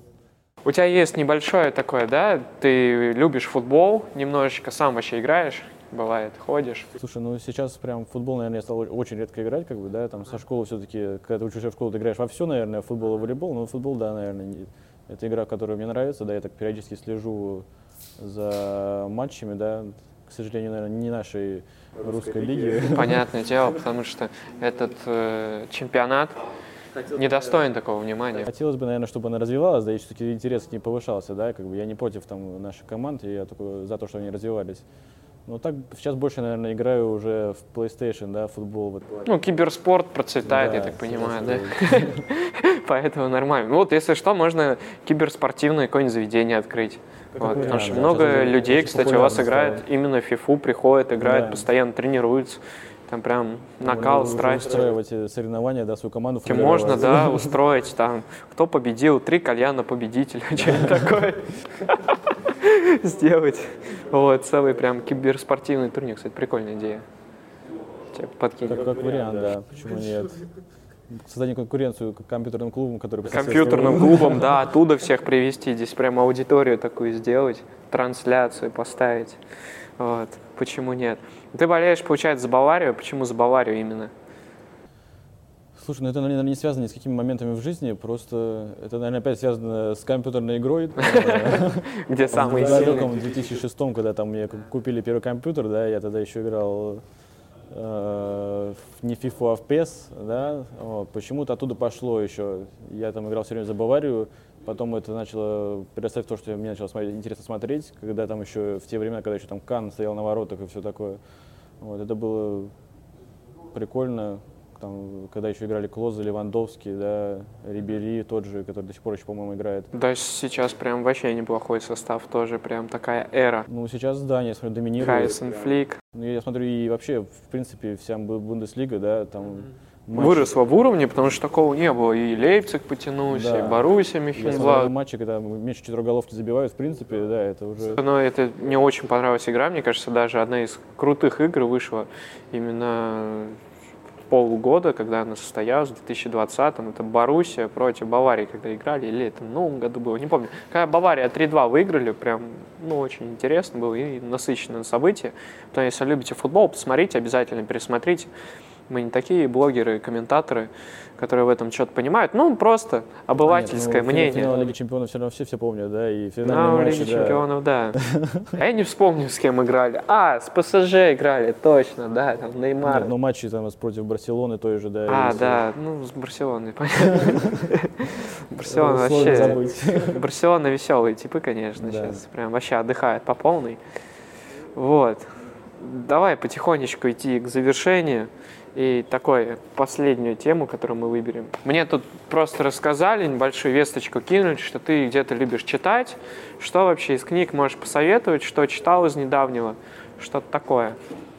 У тебя есть небольшое такое, да? Ты любишь футбол, немножечко сам вообще играешь, бывает, ходишь. Слушай, ну сейчас прям в футбол, наверное, я стал очень редко играть, как бы, да, там со школы все-таки, когда ты учишься в школу, ты играешь во все, наверное, футбол и волейбол, но футбол, да, наверное, не- это игра, которая мне нравится, да, я так периодически слежу за матчами, да, к сожалению, наверное, не нашей русской лиги. Понятное дело, потому что этот э, чемпионат недостоин такого внимания. Хотелось бы, наверное, чтобы она развивалась, да, и все-таки интерес к ней повышался, да, как бы я не против там наших команд, я только за то, что они развивались. Но так сейчас больше, наверное, играю уже в PlayStation, да, в футбол. Вот. Ну, киберспорт процветает, я Да, так понимаю, да? Поэтому нормально. Ну вот, если что, можно киберспортивное какое-нибудь заведение открыть. Вот, потому что много людей, кстати, у вас стало. именно в фифу, приходят, играют, постоянно тренируются. Там прям накал, Можно уже страсть. устраивать э, соревнования, да, свою команду Тебе можно, да, устроить там, кто победил, три кальяна победителя, что-нибудь такое сделать. Вот, целый прям киберспортивный турнир, кстати, прикольная идея. Тебе подкинем. Как, как вариант, да, почему нет. Создание конкуренцию к компьютерным клубам, которые... компьютерным клубом, да, оттуда всех привести, здесь прям аудиторию такую сделать, трансляцию поставить. Вот. Почему нет? Ты болеешь, получается, за Баварию. Почему за Баварию именно? Слушай, ну это, наверное, не связано ни с какими моментами в жизни, просто это, наверное, опять связано с компьютерной игрой. Где В самые сильные? далеком 2006 когда там мне ку- купили первый компьютер, да, я тогда еще играл э, в- не в FIFA, а в PES, да, почему-то оттуда пошло еще. Я там играл все время за Баварию, потом это начало перестать в то, что мне начало смотреть, интересно смотреть, когда там еще в те времена, когда еще там Кан стоял на воротах и все такое. Вот, это было прикольно, там, когда еще играли Клоза, Левандовский, да, Рибери тот же, который до сих пор еще, по-моему, играет. Да, сейчас прям вообще неплохой состав, тоже прям такая эра. Ну, сейчас, да, я смотрю, доминирует. Хайсен Флик. Ну, я смотрю, и вообще, в принципе, вся Бу- Бундеслига, да, там... матчи- Выросла в уровне, потому что такого не было. И Лейпциг потянулся, Да. и Боруссия Мюнхенблад. матчи, когда меньше четырех голов не забивают, в принципе, да, это уже... Но это мне очень понравилась игра, мне кажется, даже одна из крутых игр вышла именно полгода, когда она состоялась, в 2020-м. Это Боруссия против Баварии, когда играли, или это в новом году было, не помню. Когда Бавария 3-2 выиграли, прям, ну, очень интересно было и насыщенное событие. Поэтому, если любите футбол, посмотрите, обязательно пересмотрите. Мы не такие блогеры, комментаторы, которые в этом что-то понимают. Ну, просто обывательское Нет, ну, финал- мнение. Финал Лиги Чемпионов все равно все, все помнят, да, и Ну, матчи, Лиге да. Чемпионов, да. А я не вспомню, с кем играли. А, с ПСЖ играли, точно, да, там Неймар. Нет, но матчи там против Барселоны той же, да. А, да, ну, с Барселоной, понятно. Барселона вообще... Барселона веселые типы, конечно, сейчас прям вообще отдыхает по полной. Вот. давай потихонечку идти к завершению. И такой последнюю тему, которую мы выберем. Мне тут просто рассказали, небольшую весточку кинули, что ты где-то любишь читать. Что вообще из книг можешь посоветовать? Что читал из недавнего? Что-то такое.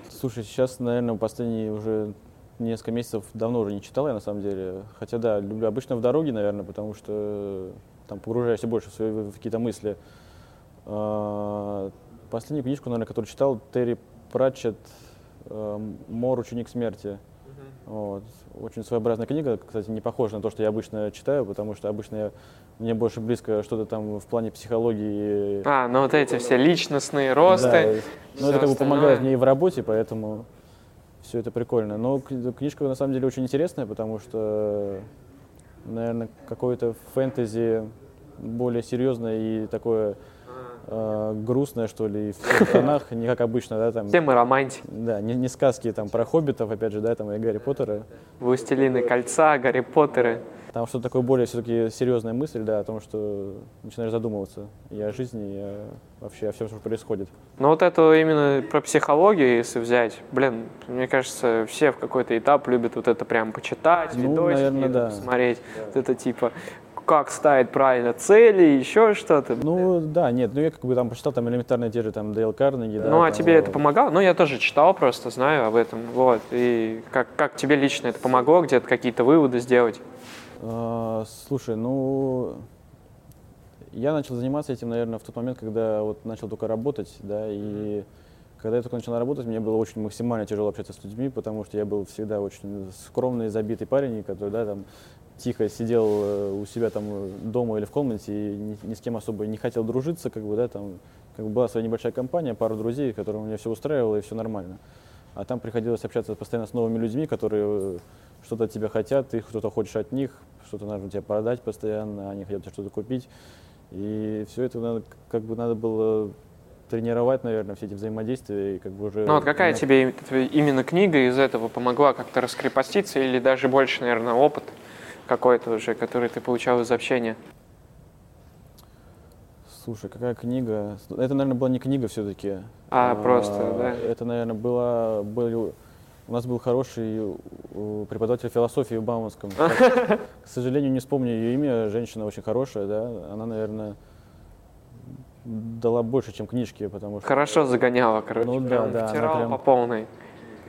Слушай, сейчас, наверное, последние уже несколько месяцев давно уже не читал я на самом деле. Хотя да, люблю обычно в дороге, наверное, потому что там погружаешься больше в, свои, в какие-то мысли. А, последнюю книжку, наверное, которую читал, Терри Пратчетт э, «Мор. Ученик смерти». Вот. Очень своеобразная книга, кстати, не похожа на то, что я обычно читаю, потому что обычно я, мне больше близко что-то там в плане психологии. А, ну вот эти все личностные росты. Да, ну это как бы помогает мне и в работе, поэтому все это прикольно. Но книжка на самом деле очень интересная, потому что, наверное, какое-то фэнтези более серьезное и такое э, грустное, что ли, в тонах, не как обычно, да, там. Все мы романтики. Да, не, не сказки там про хоббитов, опять же, да, там и Гарри Поттера. Властелины кольца, Гарри Поттеры. Там что-то такое более все-таки серьезная мысль, да, о том, что начинаешь задумываться и о жизни, и о, вообще о всем, что происходит. Ну вот это именно про психологию, если взять, блин, мне кажется, все в какой-то этап любят вот это прям почитать, ну, видосики, наверное, да. посмотреть, да. вот это типа как ставить правильно цели, еще что-то. Ну да, нет, ну я как бы там почитал там элементарные те же там Дейл Карнеги. Да, ну а там, тебе это помогало? Ну я тоже читал просто, знаю об этом, вот. И как, как тебе лично это помогло, где-то какие-то выводы сделать? А, слушай, ну я начал заниматься этим, наверное, в тот момент, когда вот начал только работать, да, и когда я только начал работать, мне было очень максимально тяжело общаться с людьми, потому что я был всегда очень скромный, забитый парень, который, да, там, тихо сидел э, у себя там дома или в комнате и ни, ни с кем особо не хотел дружиться, как бы, да, там, как бы была своя небольшая компания, пару друзей, которым меня все устраивало и все нормально. А там приходилось общаться постоянно с новыми людьми, которые э, что-то от тебя хотят, ты что-то хочешь от них, что-то нужно тебе продать постоянно, они хотят тебе что-то купить. И все это надо, как бы надо было тренировать, наверное, все эти взаимодействия и как бы уже... Ну вот какая тебе именно книга из этого помогла как-то раскрепоститься или даже больше, наверное, опыт? Какой-то уже, который ты получал из общения? Слушай, какая книга? Это, наверное, была не книга все-таки. А, а просто, да? Это, наверное, была, был, у нас был хороший преподаватель философии в Бауманском. К сожалению, не вспомню ее имя. Женщина очень хорошая, да. Она, наверное, дала больше, чем книжки, потому что... Хорошо загоняла, короче. Ну да, да. Втирала прям... по полной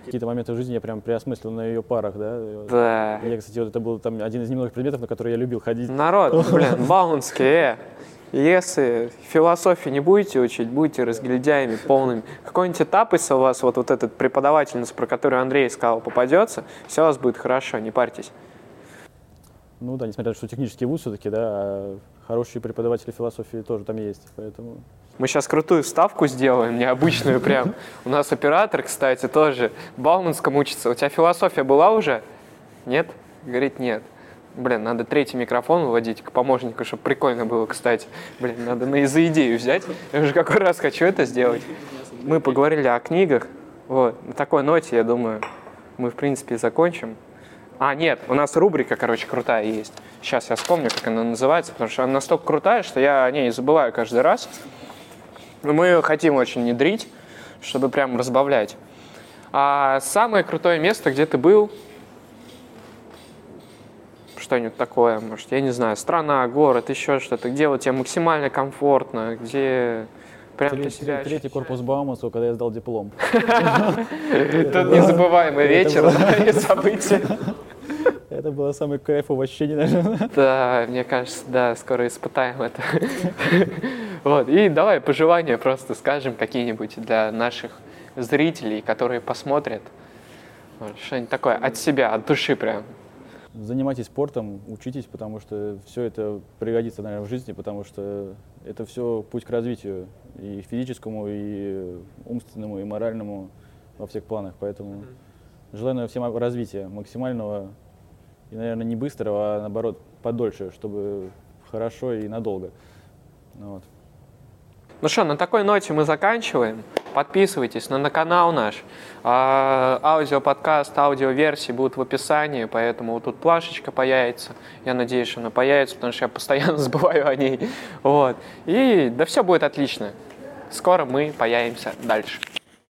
какие-то моменты в жизни я прям преосмыслил на ее парах, да. Да. Я, кстати, вот это был там один из немногих предметов, на которые я любил ходить. Народ, блин, Баунский, э. Если философии не будете учить, будете разгильдяями полными. Какой-нибудь этап, если у вас вот, вот этот преподавательница, про которую Андрей сказал, попадется, все у вас будет хорошо, не парьтесь. Ну да, несмотря на то, что технический вуз все-таки, да, а хорошие преподаватели философии тоже там есть, поэтому... Мы сейчас крутую ставку сделаем, необычную прям. У нас оператор, кстати, тоже Бауманском учится. У тебя философия была уже? Нет? Говорит, нет. Блин, надо третий микрофон выводить к помощнику, чтобы прикольно было, кстати. Блин, надо на за идею взять. Я уже какой раз хочу это сделать. Мы поговорили о книгах. Вот, на такой ноте, я думаю, мы, в принципе, закончим. А, нет, у нас рубрика, короче, крутая есть. Сейчас я вспомню, как она называется, потому что она настолько крутая, что я о ней забываю каждый раз. Но мы ее хотим очень внедрить, чтобы прям разбавлять. А самое крутое место, где ты был, что-нибудь такое, может, я не знаю, страна, город, еще что-то, где вот тебе максимально комфортно, где прям Третий, ты себя Третий корпус Бауманса, когда я сдал диплом. Тут незабываемый вечер и события. Это было самое кайфовое ощущение, наверное. Да, мне кажется, да, скоро испытаем это. Вот, и давай пожелания просто скажем какие-нибудь для наших зрителей, которые посмотрят. Что-нибудь такое от себя, от души прям. Занимайтесь спортом, учитесь, потому что все это пригодится, наверное, в жизни, потому что это все путь к развитию и физическому, и умственному, и моральному во всех планах. Поэтому желаю всем развития максимального и, наверное, не быстрого, а наоборот подольше, чтобы хорошо и надолго. Ну вот. Ну что, на такой ноте мы заканчиваем. Подписывайтесь на, на канал наш. А, аудиоподкаст, аудиоверсии будут в описании, поэтому вот тут плашечка появится. Я надеюсь, что она появится, потому что я постоянно забываю о ней. Вот. И да все будет отлично. Скоро мы появимся дальше.